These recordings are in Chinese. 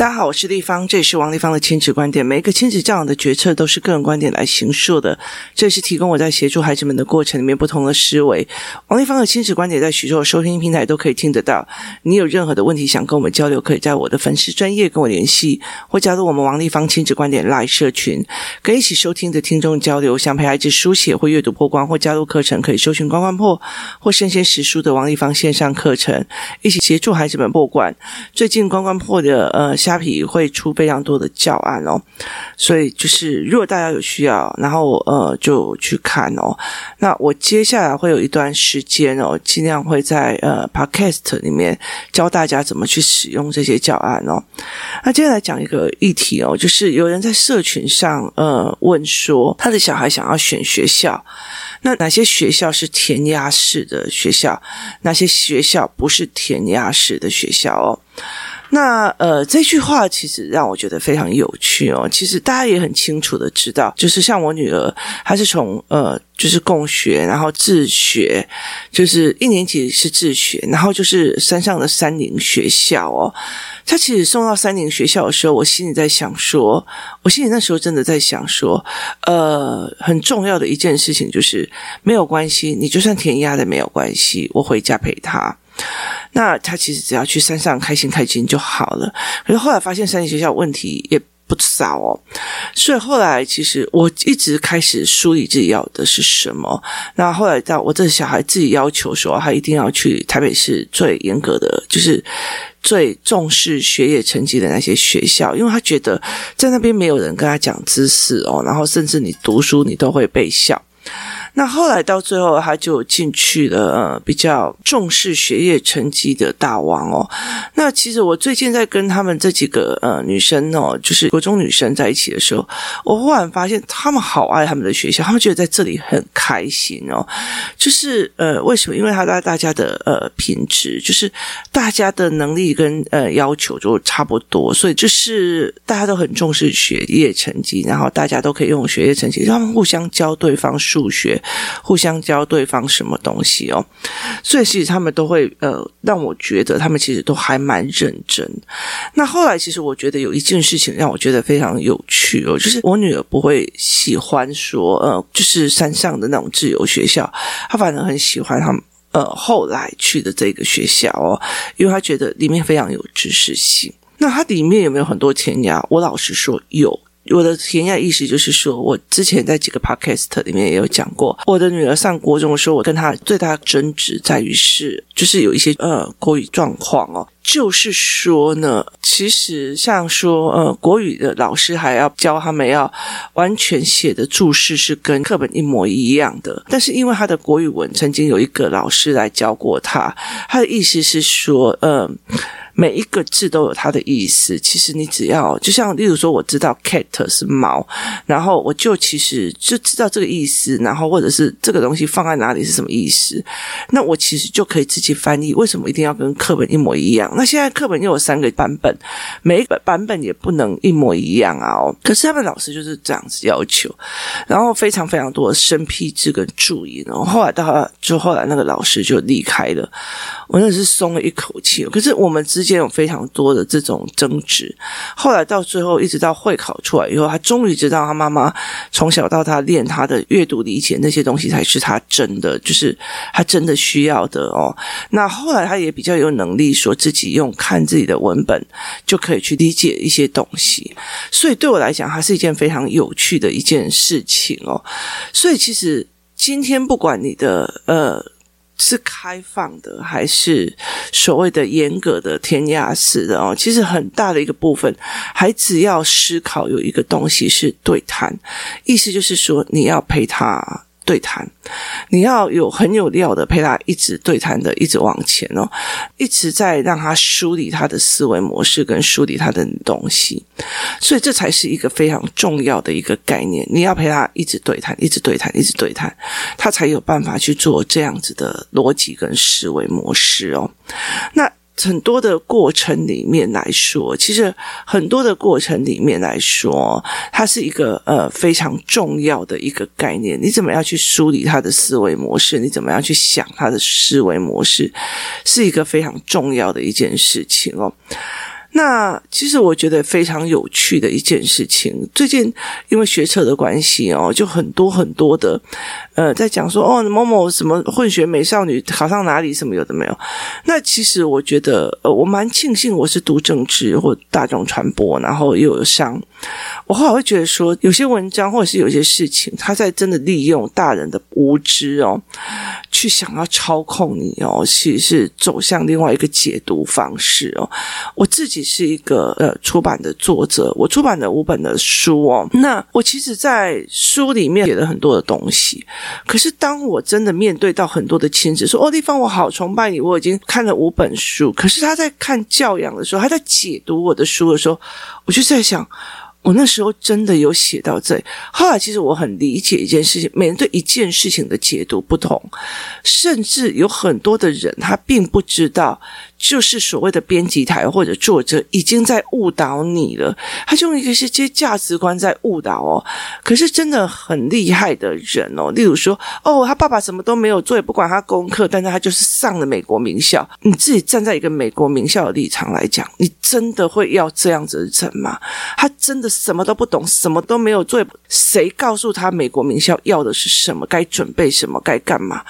大家好，我是丽芳，这里是王丽芳的亲子观点。每一个亲子教养的决策都是个人观点来形述的，这是提供我在协助孩子们的过程里面不同的思维。王丽芳的亲子观点在许多收听平台都可以听得到。你有任何的问题想跟我们交流，可以在我的粉丝专业跟我联系，或加入我们王丽芳亲子观点 Live 社群，跟一起收听的听众交流。想陪孩子书写或阅读破关或加入课程，可以搜寻关关破或生鲜识书的王丽芳线上课程，一起协助孩子们破关。最近关关破的呃。虾皮会出非常多的教案哦，所以就是如果大家有需要，然后呃就去看哦。那我接下来会有一段时间哦，尽量会在呃 Podcast 里面教大家怎么去使用这些教案哦。那接下来讲一个议题哦，就是有人在社群上呃问说，他的小孩想要选学校，那哪些学校是填鸭式的学校，哪些学校不是填鸭式的学校哦？那呃，这句话其实让我觉得非常有趣哦。其实大家也很清楚的知道，就是像我女儿，她是从呃，就是共学，然后自学，就是一年级是自学，然后就是山上的三林学校哦。她其实送到三林学校的时候，我心里在想说，我心里那时候真的在想说，呃，很重要的一件事情就是没有关系，你就算填鸭的没有关系，我回家陪她。那他其实只要去山上开心开心就好了。可是后来发现三林学校问题也不少哦，所以后来其实我一直开始梳理自己要的是什么。那后来到我这小孩自己要求说，他一定要去台北市最严格的，就是最重视学业成绩的那些学校，因为他觉得在那边没有人跟他讲知识哦，然后甚至你读书你都会被笑。那后来到最后，他就进去了，呃，比较重视学业成绩的大王哦。那其实我最近在跟他们这几个呃女生哦，就是国中女生在一起的时候，我忽然发现他们好爱他们的学校，他们觉得在这里很开心哦。就是呃，为什么？因为他大大家的呃品质，就是大家的能力跟呃要求就差不多，所以就是大家都很重视学业成绩，然后大家都可以用学业成绩，他们互相教对方数学。互相教对方什么东西哦，所以其实他们都会呃，让我觉得他们其实都还蛮认真。那后来其实我觉得有一件事情让我觉得非常有趣哦，就是我女儿不会喜欢说呃，就是山上的那种自由学校，她反而很喜欢他们呃后来去的这个学校哦，因为她觉得里面非常有知识性。那它里面有没有很多填鸭？我老实说有。我的填鸭意思就是说，我之前在几个 podcast 里面也有讲过，我的女儿上国中的时候，我跟她最大的争执在于是，就是有一些呃国语状况哦，就是说呢，其实像说呃国语的老师还要教他们要完全写的注释是跟课本一模一样的，但是因为他的国语文曾经有一个老师来教过他，他的意思是说，呃。每一个字都有它的意思。其实你只要，就像例如说，我知道 cat 是猫，然后我就其实就知道这个意思，然后或者是这个东西放在哪里是什么意思，那我其实就可以自己翻译。为什么一定要跟课本一模一样？那现在课本又有三个版本，每一个版本也不能一模一样啊！哦，可是他们老师就是这样子要求，然后非常非常多的生僻字跟注音。然后后来到就后来那个老师就离开了，我那是松了一口气。可是我们之间。有非常多的这种争执，后来到最后，一直到会考出来以后，他终于知道他妈妈从小到大练他的阅读理解那些东西才是他真的，就是他真的需要的哦。那后来他也比较有能力，说自己用看自己的文本就可以去理解一些东西，所以对我来讲，它是一件非常有趣的一件事情哦。所以其实今天不管你的呃。是开放的还是所谓的严格的填鸭式的哦？其实很大的一个部分，孩子要思考有一个东西是对谈，意思就是说你要陪他。对谈，你要有很有料的陪他一直对谈的，一直往前哦，一直在让他梳理他的思维模式跟梳理他的东西，所以这才是一个非常重要的一个概念。你要陪他一直对谈，一直对谈，一直对谈，他才有办法去做这样子的逻辑跟思维模式哦。那。很多的过程里面来说，其实很多的过程里面来说，它是一个呃非常重要的一个概念。你怎么样去梳理他的思维模式？你怎么样去想他的思维模式，是一个非常重要的一件事情哦。那其实我觉得非常有趣的一件事情，最近因为学车的关系哦，就很多很多的呃在讲说哦某某什么混血美少女考上哪里什么有的没有。那其实我觉得呃我蛮庆幸我是读政治或大众传播，然后又有上。我后来会觉得说有些文章或者是有些事情，他在真的利用大人的无知哦，去想要操控你哦，其实是走向另外一个解读方式哦。我自己是一个呃出版的作者，我出版了五本的书哦。那我其实，在书里面写了很多的东西，可是当我真的面对到很多的亲子说：“哦，丽芳，我好崇拜你，我已经看了五本书。”可是他在看教养的时候，他在解读我的书的时候，我就在想。我那时候真的有写到这，后来其实我很理解一件事情，每人对一件事情的解读不同，甚至有很多的人他并不知道。就是所谓的编辑台或者作者已经在误导你了，他就用一些些价值观在误导哦。可是真的很厉害的人哦，例如说哦，他爸爸什么都没有做，也不管他功课，但是他就是上了美国名校。你自己站在一个美国名校的立场来讲，你真的会要这样子的人吗？他真的什么都不懂，什么都没有做，谁告诉他美国名校要的是什么？该准备什么？该干嘛？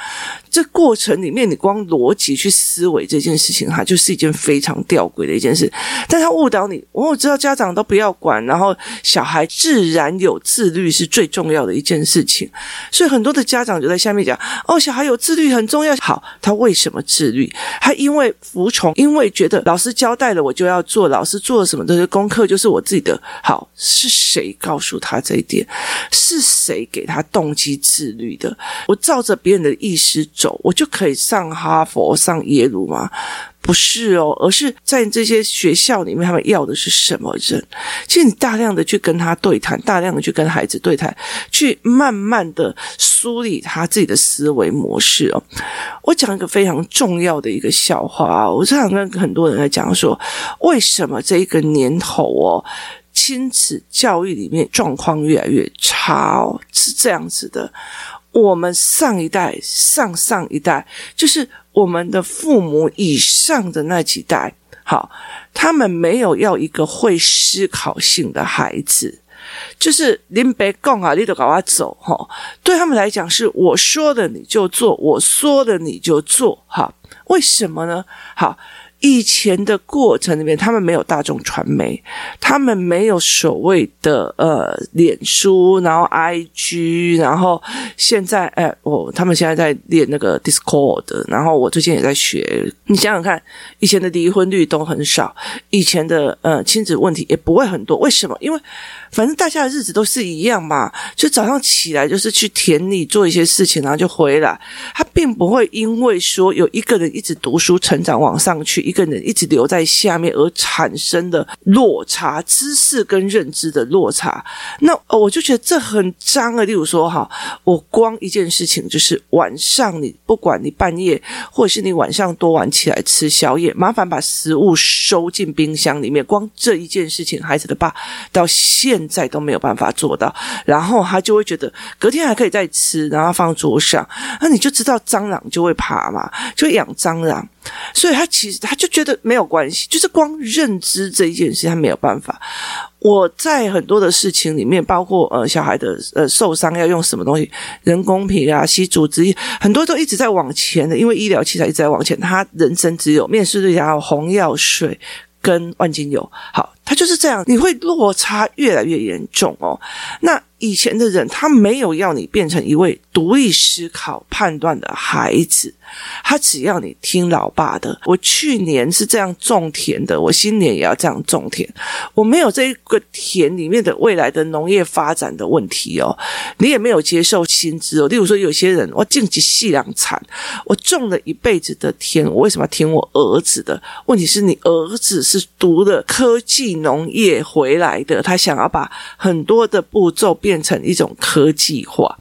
这过程里面，你光逻辑去思维这件事情，它就是一件非常吊诡的一件事。但他误导你，我知道家长都不要管，然后小孩自然有自律是最重要的一件事情。所以很多的家长就在下面讲：“哦，小孩有自律很重要。”好，他为什么自律？他因为服从，因为觉得老师交代了我就要做，老师做了什么这些功课就是我自己的。好，是谁告诉他这一点？是谁给他动机自律的？我照着别人的意思走，我就可以上哈佛、上耶鲁吗？不是哦，而是在这些学校里面，他们要的是什么人？其实你大量的去跟他对谈，大量的去跟孩子对谈，去慢慢的梳理他自己的思维模式哦。我讲一个非常重要的一个笑话啊，我常常跟很多人在讲说，为什么这一个年头哦，亲子教育里面状况越来越差哦，是这样子的。我们上一代、上上一代，就是我们的父母以上的那几代，好，他们没有要一个会思考性的孩子，就是林北讲啊，你都搞我走哈。对他们来讲，是我说的你就做，我说的你就做，哈。为什么呢？好。以前的过程里面，他们没有大众传媒，他们没有所谓的呃脸书，然后 IG，然后现在哎，哦，他们现在在练那个 Discord，然后我最近也在学。你想想看，以前的离婚率都很少，以前的呃亲子问题也不会很多，为什么？因为反正大家的日子都是一样嘛，就早上起来就是去田里做一些事情，然后就回来。他并不会因为说有一个人一直读书成长往上去。一个人一直留在下面而产生的落差，知识跟认知的落差，那我就觉得这很脏啊。例如说哈，我光一件事情就是晚上你不管你半夜或者是你晚上多晚起来吃宵夜，麻烦把食物收进冰箱里面。光这一件事情，孩子的爸到现现在都没有办法做到，然后他就会觉得隔天还可以再吃，然后放桌上，那你就知道蟑螂就会爬嘛，就养蟑螂。所以他其实他就觉得没有关系，就是光认知这一件事，他没有办法。我在很多的事情里面，包括呃小孩的呃受伤要用什么东西，人工皮啊、吸组织，很多都一直在往前的，因为医疗器材一直在往前。他人生只有面试对象、红药水跟万金油，好，他就是这样，你会落差越来越严重哦。那以前的人，他没有要你变成一位独立思考、判断的孩子。他只要你听老爸的。我去年是这样种田的，我新年也要这样种田。我没有这一个田里面的未来的农业发展的问题哦，你也没有接受薪资哦。例如说，有些人我经济细粮产，我种了一辈子的田，我为什么要听我儿子的？问题是你儿子是读了科技农业回来的，他想要把很多的步骤变成一种科技化。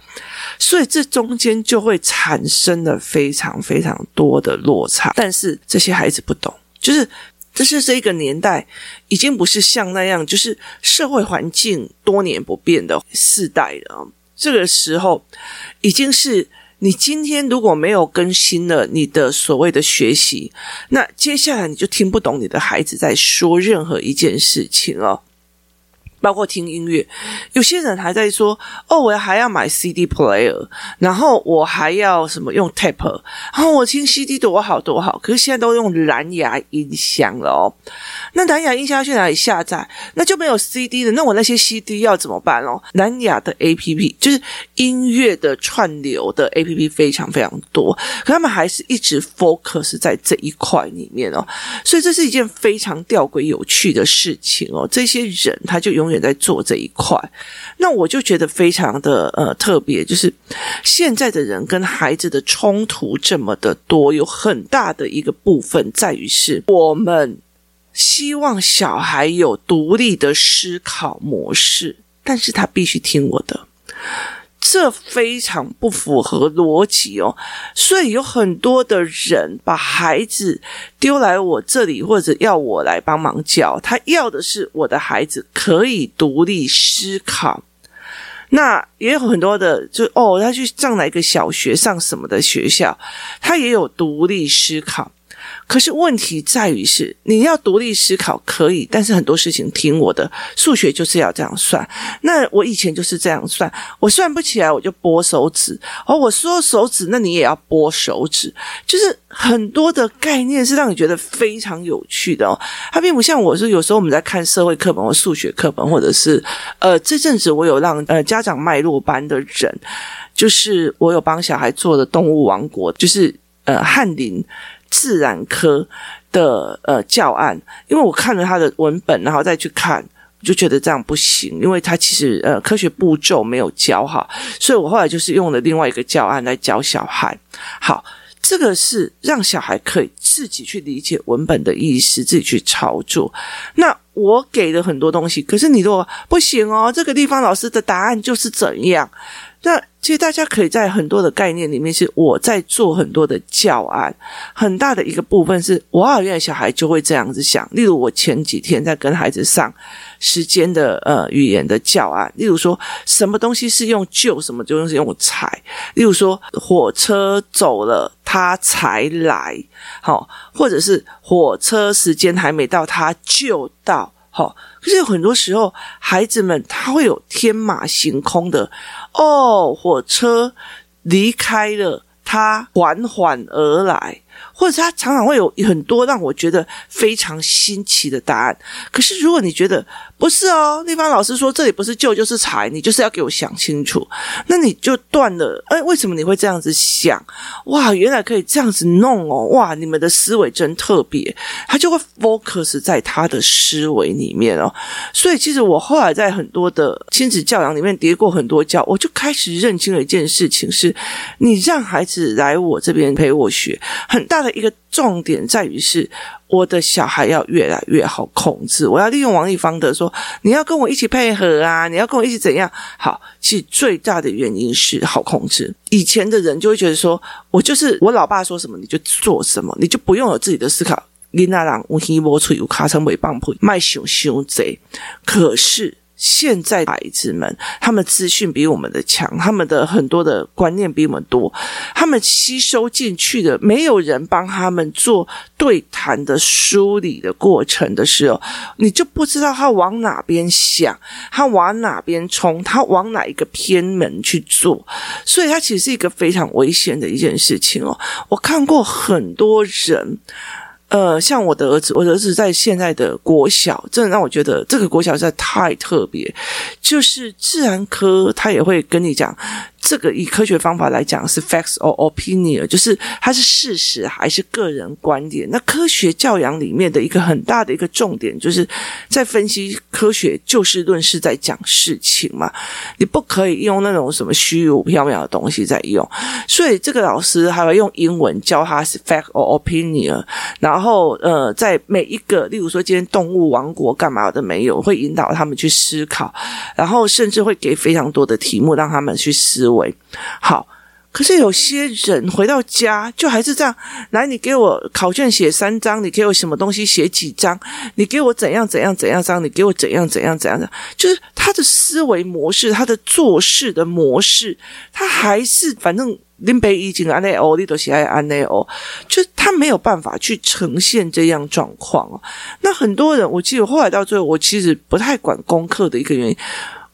所以这中间就会产生了非常非常多的落差，但是这些孩子不懂，就是这是这一个年代已经不是像那样，就是社会环境多年不变的世代了。这个时候已经是你今天如果没有更新了你的所谓的学习，那接下来你就听不懂你的孩子在说任何一件事情哦。包括听音乐，有些人还在说：“哦，我还要买 CD player，然后我还要什么用 tape，然后我听 CD 多好多好。”可是现在都用蓝牙音箱了哦。那蓝牙音箱要去哪里下载？那就没有 CD 的。那我那些 CD 要怎么办哦？蓝牙的 APP 就是音乐的串流的 APP 非常非常多，可他们还是一直 focus 在这一块里面哦。所以这是一件非常吊诡有趣的事情哦。这些人他就永也在做这一块，那我就觉得非常的呃特别，就是现在的人跟孩子的冲突这么的多，有很大的一个部分在于是我们希望小孩有独立的思考模式，但是他必须听我的。这非常不符合逻辑哦，所以有很多的人把孩子丢来我这里，或者要我来帮忙教。他要的是我的孩子可以独立思考。那也有很多的，就哦，他去上哪一个小学，上什么的学校，他也有独立思考。可是问题在于是，你要独立思考可以，但是很多事情听我的，数学就是要这样算。那我以前就是这样算，我算不起来我就拨手指。哦，我说手指，那你也要拨手指。就是很多的概念是让你觉得非常有趣的哦。它并不像我说，有时候我们在看社会课本或数学课本，或者是呃，这阵子我有让呃家长脉络班的人，就是我有帮小孩做的动物王国，就是呃翰林。自然科的呃教案，因为我看了他的文本，然后再去看，就觉得这样不行，因为他其实呃科学步骤没有教好，所以我后来就是用了另外一个教案来教小孩。好，这个是让小孩可以自己去理解文本的意思，自己去操作。那我给了很多东西，可是你说不行哦，这个地方老师的答案就是怎样？那其实大家可以在很多的概念里面，是我在做很多的教案，很大的一个部分是，哇，原来小孩就会这样子想。例如，我前几天在跟孩子上时间的呃语言的教案，例如说什么东西是用旧，什么东西是用才。例如说，火车走了，他才来，好，或者是火车时间还没到，他就到。好，可是很多时候，孩子们他会有天马行空的哦，火车离开了，他缓缓而来。或者他常常会有很多让我觉得非常新奇的答案。可是如果你觉得不是哦，立方老师说这里不是旧就是才，你就是要给我想清楚，那你就断了。哎，为什么你会这样子想？哇，原来可以这样子弄哦！哇，你们的思维真特别，他就会 focus 在他的思维里面哦。所以其实我后来在很多的亲子教养里面跌过很多跤，我就开始认清了一件事情是：你让孩子来我这边陪我学，很大的。一个重点在于是，我的小孩要越来越好控制。我要利用王丽芳的说，你要跟我一起配合啊，你要跟我一起怎样？好，其实最大的原因是好控制。以前的人就会觉得说，我就是我老爸说什么你就做什么，你就不用有自己的思考。你那让无希无处有卡成尾棒配卖熊熊贼，可是。现在孩子们，他们资讯比我们的强，他们的很多的观念比我们多，他们吸收进去的，没有人帮他们做对谈的梳理的过程的时候，你就不知道他往哪边想，他往哪边冲，他往哪一个偏门去做，所以他其实是一个非常危险的一件事情哦。我看过很多人。呃，像我的儿子，我的儿子在现在的国小，真的让我觉得这个国小实在太特别，就是自然科，他也会跟你讲。这个以科学方法来讲是 facts or opinion，就是它是事实还是个人观点。那科学教养里面的一个很大的一个重点，就是在分析科学就事论事，在讲事情嘛。你不可以用那种什么虚无缥缈的东西在用。所以这个老师还会用英文教他是 fact or opinion，然后呃，在每一个，例如说今天动物王国干嘛的没有，会引导他们去思考，然后甚至会给非常多的题目让他们去思维。好，可是有些人回到家就还是这样。来，你给我考卷写三张，你给我什么东西写几张？你给我怎样怎样怎样张？你给我怎样怎样怎样的？就是他的思维模式，他的做事的模式，他还是反正林北已经安内欧，你都喜爱安内欧，就他没有办法去呈现这样状况。那很多人，我记得后来到最后，我其实不太管功课的一个原因。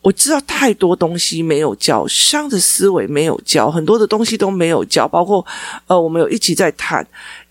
我知道太多东西没有教，商的思维没有教，很多的东西都没有教，包括呃，我们有一起在谈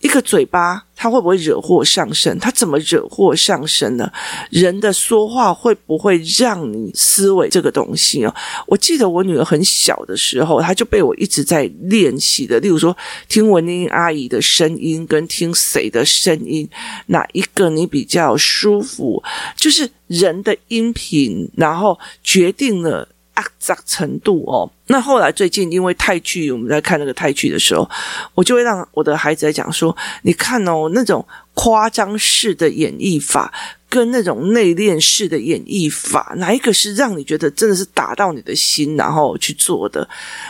一个嘴巴，它会不会惹祸上身？它怎么惹祸上身呢？人的说话会不会让你思维这个东西哦？我记得我女儿很小的时候，她就被我一直在练习的，例如说听文英阿姨的声音跟听谁的声音，哪一个你比较舒服？就是。人的音频，然后决定了阿杂程度哦。那后来最近因为泰剧，我们在看那个泰剧的时候，我就会让我的孩子在讲说：“你看哦，那种夸张式的演绎法。”跟那种内敛式的演绎法，哪一个是让你觉得真的是打到你的心，然后去做的？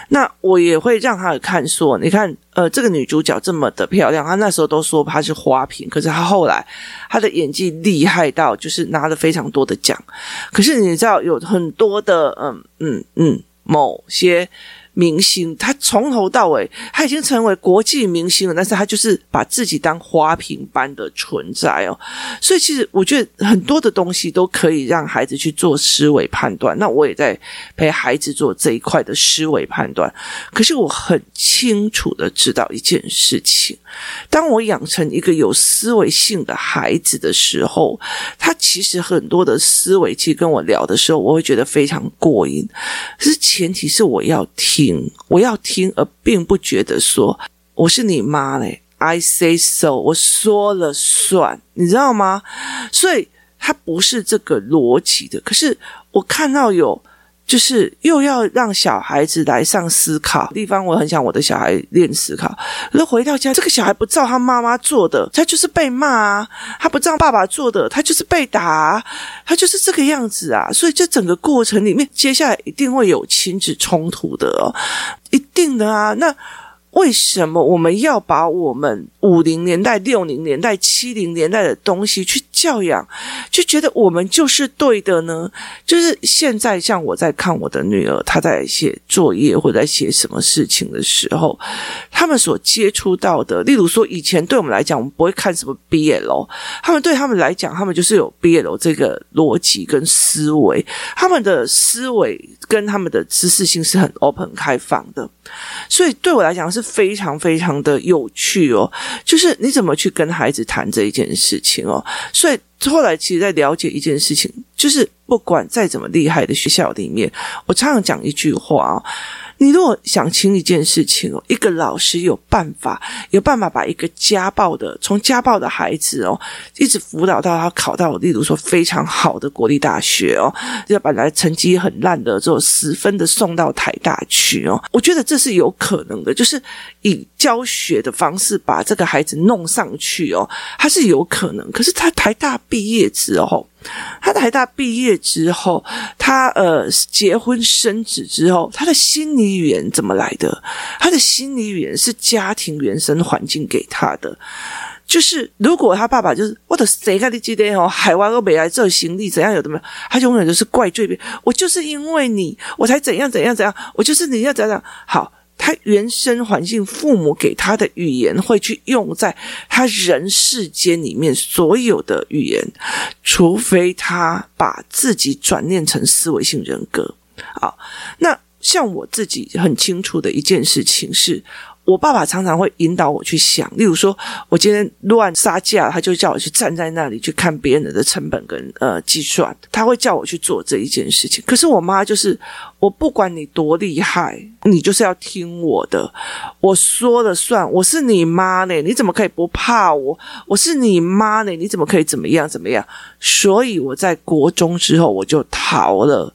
那我也会让他看说，你看，呃，这个女主角这么的漂亮，她那时候都说她是花瓶，可是她后来她的演技厉害到就是拿了非常多的奖。可是你知道，有很多的，嗯嗯嗯，某些。明星，他从头到尾，他已经成为国际明星了，但是他就是把自己当花瓶般的存在哦。所以其实我觉得很多的东西都可以让孩子去做思维判断。那我也在陪孩子做这一块的思维判断。可是我很清楚的知道一件事情：当我养成一个有思维性的孩子的时候，他其实很多的思维，其实跟我聊的时候，我会觉得非常过瘾。可是前提是我要听。我要听，而并不觉得说我是你妈嘞。I say so，我说了算，你知道吗？所以它不是这个逻辑的。可是我看到有。就是又要让小孩子来上思考地方，我很想我的小孩练思考。那回到家，这个小孩不照他妈妈做的，他就是被骂啊；他不照爸爸做的，他就是被打，他就是这个样子啊。所以这整个过程里面，接下来一定会有亲子冲突的哦，一定的啊。那。为什么我们要把我们五零年代、六零年代、七零年代的东西去教养，就觉得我们就是对的呢？就是现在，像我在看我的女儿，她在写作业或在写什么事情的时候，他们所接触到的，例如说，以前对我们来讲，我们不会看什么 BL，他们对他们来讲，他们就是有 BL 这个逻辑跟思维，他们的思维跟他们的知识性是很 open 开放的，所以对我来讲是。非常非常的有趣哦，就是你怎么去跟孩子谈这一件事情哦，所以后来其实在了解一件事情，就是不管再怎么厉害的学校里面，我常常讲一句话哦。你如果想清一件事情哦，一个老师有办法，有办法把一个家暴的，从家暴的孩子哦，一直辅导到他考到，例如说非常好的国立大学哦，要本来成绩很烂的，做十分的送到台大去哦，我觉得这是有可能的，就是以教学的方式把这个孩子弄上去哦，他是有可能。可是他台大毕业之后。他台大毕业之后，他呃结婚生子之后，他的心理语言怎么来的？他的心理语言是家庭原生环境给他的。就是如果他爸爸就是我的谁看你记得哦，海外都没来这行李怎样有的没有，他永远都是怪罪别人。我就是因为你，我才怎样怎样怎样，我就是你要怎样好。他原生环境，父母给他的语言会去用在他人世间里面所有的语言，除非他把自己转念成思维性人格。啊，那像我自己很清楚的一件事情是。我爸爸常常会引导我去想，例如说，我今天乱杀价，他就叫我去站在那里去看别人的成本跟呃计算，他会叫我去做这一件事情。可是我妈就是，我不管你多厉害，你就是要听我的，我说了算。我是你妈呢，你怎么可以不怕我？我是你妈呢，你怎么可以怎么样怎么样？所以我在国中之后我就逃了，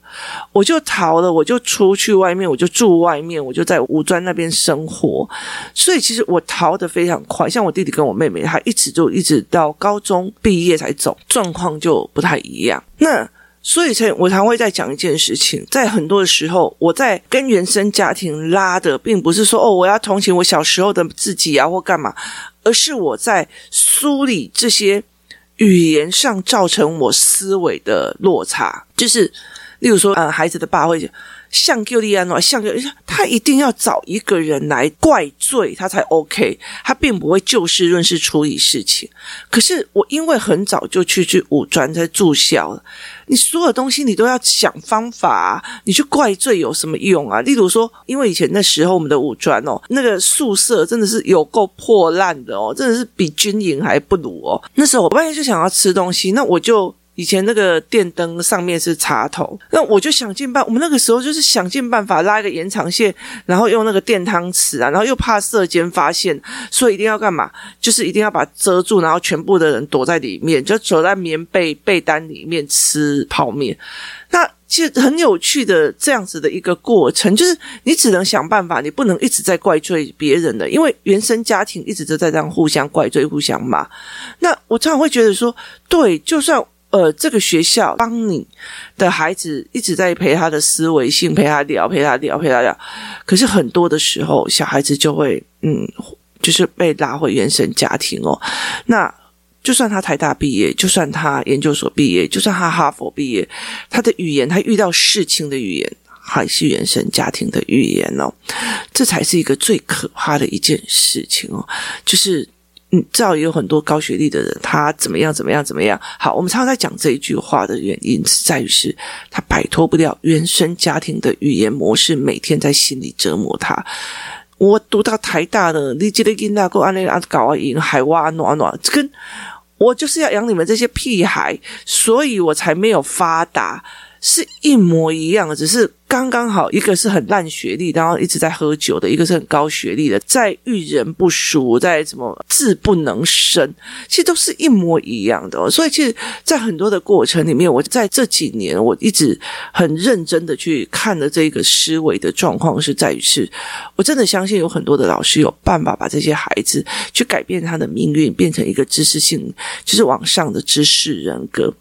我就逃了，我就出去外面，我就住外面，我就在五专那边生活。所以其实我逃得非常快，像我弟弟跟我妹妹，他一直就一直到高中毕业才走，状况就不太一样。那所以才我常会在讲一件事情，在很多的时候，我在跟原生家庭拉的，并不是说哦，我要同情我小时候的自己啊，或干嘛，而是我在梳理这些语言上造成我思维的落差，就是例如说，呃，孩子的爸会讲。像旧利安诺，像旧，他一定要找一个人来怪罪他才 OK，他并不会就事论事处理事情。可是我因为很早就去去五专在住校了，你所有东西你都要想方法，你去怪罪有什么用啊？例如说，因为以前那时候我们的五专哦，那个宿舍真的是有够破烂的哦，真的是比军营还不如哦。那时候我半夜就想要吃东西，那我就。以前那个电灯上面是插头，那我就想尽办，我们那个时候就是想尽办法拉一个延长线，然后用那个电汤匙啊，然后又怕舍监发现，所以一定要干嘛？就是一定要把遮住，然后全部的人躲在里面，就躲在棉被被单里面吃泡面。那其实很有趣的这样子的一个过程，就是你只能想办法，你不能一直在怪罪别人的，因为原生家庭一直都在这样互相怪罪、互相骂。那我常常会觉得说，对，就算。呃，这个学校帮你的孩子一直在陪他的思维性，陪他聊，陪他聊，陪他聊。可是很多的时候，小孩子就会，嗯，就是被拉回原生家庭哦。那就算他台大毕业，就算他研究所毕业，就算他哈佛毕业，他的语言，他遇到事情的语言，还是原生家庭的语言哦。这才是一个最可怕的一件事情哦，就是。嗯知道也有很多高学历的人，他怎么样怎么样怎么样？好，我们常常在讲这一句话的原因是在于是他摆脱不了原生家庭的语言模式，每天在心里折磨他。我读到台大的，你记得跟那个安内阿搞啊，赢海哇暖暖，这跟我就是要养你们这些屁孩，所以我才没有发达，是一模一样的，只是。刚刚好，一个是很烂学历，然后一直在喝酒的；一个是很高学历的，在遇人不淑，在什么字不能生，其实都是一模一样的哦。所以，其实，在很多的过程里面，我在这几年，我一直很认真的去看的这个思维的状况，是在于是，我真的相信有很多的老师有办法把这些孩子去改变他的命运，变成一个知识性，就是往上的知识人格，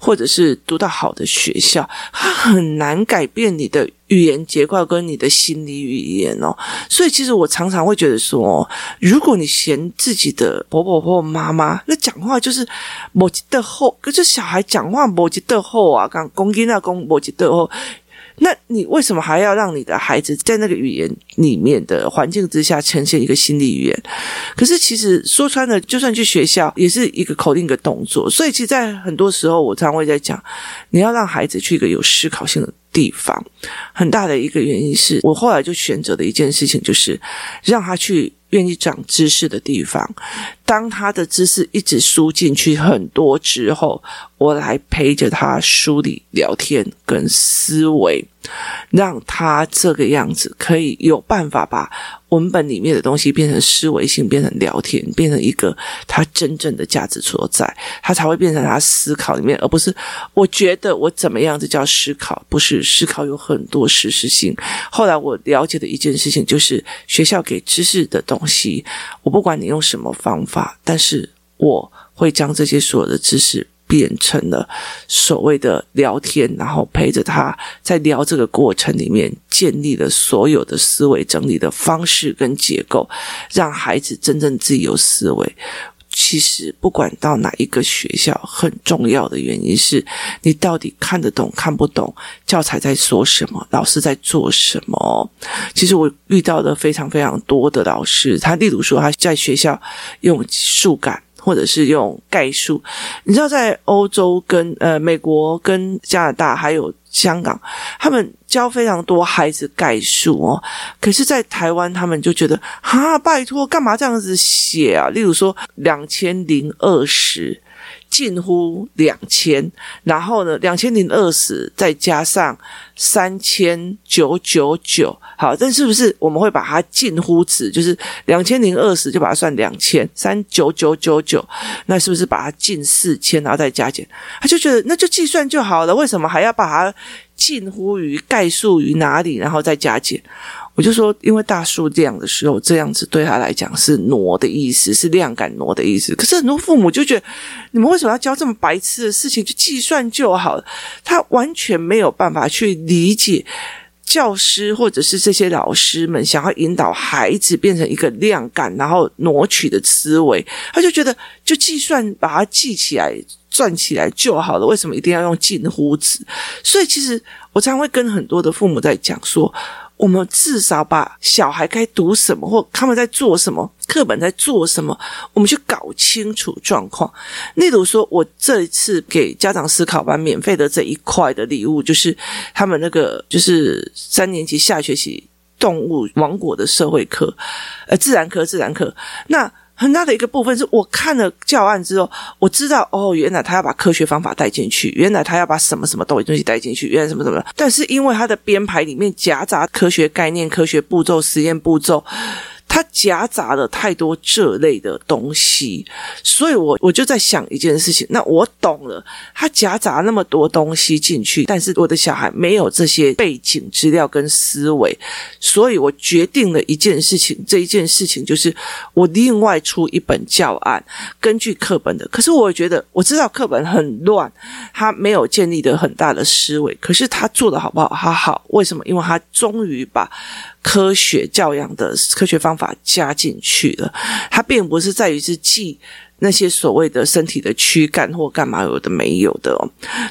或者是读到好的学校，他很难改变你的。的语言结构跟你的心理语言哦，所以其实我常常会觉得说，如果你嫌自己的婆婆或妈妈那讲话就是摩吉的后，可是小孩讲话摩吉的后啊，刚公斤那公摩吉的后。那你为什么还要让你的孩子在那个语言里面的环境之下呈现一个心理语言？可是其实说穿了，就算去学校也是一个口令的动作。所以其实，在很多时候，我常会在讲，你要让孩子去一个有思考性的地方。很大的一个原因是我后来就选择的一件事情，就是让他去愿意长知识的地方。当他的知识一直输进去很多之后，我来陪着他梳理、聊天跟思维，让他这个样子可以有办法把文本里面的东西变成思维性，变成聊天，变成一个他真正的价值所在，他才会变成他思考里面，而不是我觉得我怎么样子叫思考，不是思考有很多实施性。后来我了解的一件事情就是，学校给知识的东西，我不管你用什么方法。但是我会将这些所有的知识变成了所谓的聊天，然后陪着他在聊这个过程里面建立了所有的思维整理的方式跟结构，让孩子真正自由思维。其实不管到哪一个学校，很重要的原因是你到底看得懂看不懂教材在说什么，老师在做什么。其实我遇到的非常非常多的老师，他例如说他在学校用数感，或者是用概述。你知道，在欧洲跟呃美国跟加拿大还有。香港，他们教非常多孩子概述哦，可是，在台湾，他们就觉得啊，拜托，干嘛这样子写啊？例如说，两千零二十。近乎两千，然后呢，两千零二十再加上三千九九九，好，这是不是我们会把它近乎值？就是两千零二十就把它算两千三九九九九，那是不是把它近四千，然后再加减？他就觉得那就计算就好了，为什么还要把它近乎于概述于哪里，然后再加减？我就说，因为大数量的时候，这样子对他来讲是挪的意思，是量感挪的意思。可是很多父母就觉得，你们为什么要教这么白痴的事情？就计算就好。他完全没有办法去理解教师或者是这些老师们想要引导孩子变成一个量感，然后挪取的思维，他就觉得就计算把它记起来、算起来就好了。为什么一定要用近乎子？所以其实我常会跟很多的父母在讲说。我们至少把小孩该读什么，或他们在做什么，课本在做什么，我们去搞清楚状况。例如说，我这一次给家长思考班免费的这一块的礼物，就是他们那个就是三年级下学期动物王国的社会课，呃，自然科自然科那。很大的一个部分是我看了教案之后，我知道哦，原来他要把科学方法带进去，原来他要把什么什么东西东西带进去，原来什么什么。但是因为他的编排里面夹杂科学概念、科学步骤、实验步骤。它夹杂了太多这类的东西，所以我我就在想一件事情。那我懂了，它夹杂那么多东西进去，但是我的小孩没有这些背景资料跟思维，所以我决定了一件事情。这一件事情就是我另外出一本教案，根据课本的。可是我觉得我知道课本很乱，他没有建立的很大的思维。可是他做的好不好？他好，为什么？因为他终于把。科学教养的科学方法加进去了，它并不是在于是记那些所谓的身体的躯干或干嘛有的没有的哦，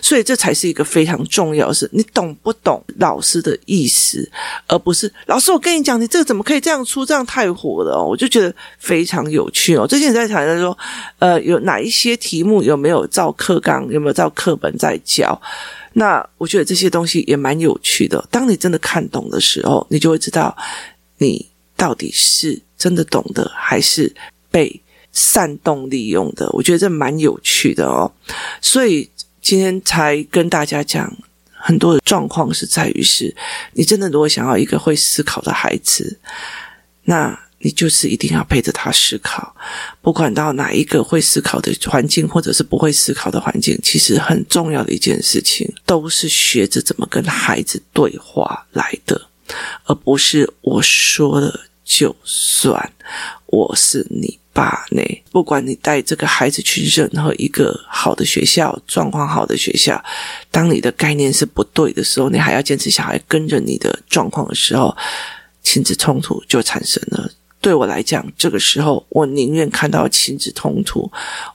所以这才是一个非常重要的是，你懂不懂老师的意思，而不是老师我跟你讲，你这个怎么可以这样出，这样太火了哦，我就觉得非常有趣哦。最近在谈的说，呃，有哪一些题目有没有照课纲，有没有照课本在教？那我觉得这些东西也蛮有趣的。当你真的看懂的时候，你就会知道你到底是真的懂的，还是被煽动利用的。我觉得这蛮有趣的哦。所以今天才跟大家讲，很多的状况是在于是，你真的如果想要一个会思考的孩子，那。你就是一定要陪着他思考，不管到哪一个会思考的环境，或者是不会思考的环境，其实很重要的一件事情，都是学着怎么跟孩子对话来的，而不是我说了就算。我是你爸呢，不管你带这个孩子去任何一个好的学校，状况好的学校，当你的概念是不对的时候，你还要坚持小孩跟着你的状况的时候，亲子冲突就产生了。对我来讲，这个时候我宁愿看到亲子冲突，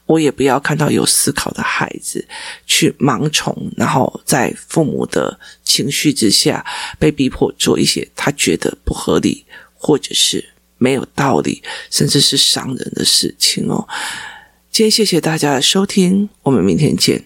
我也不要看到有思考的孩子去盲从，然后在父母的情绪之下被逼迫做一些他觉得不合理或者是没有道理，甚至是伤人的事情哦。今天谢谢大家的收听，我们明天见。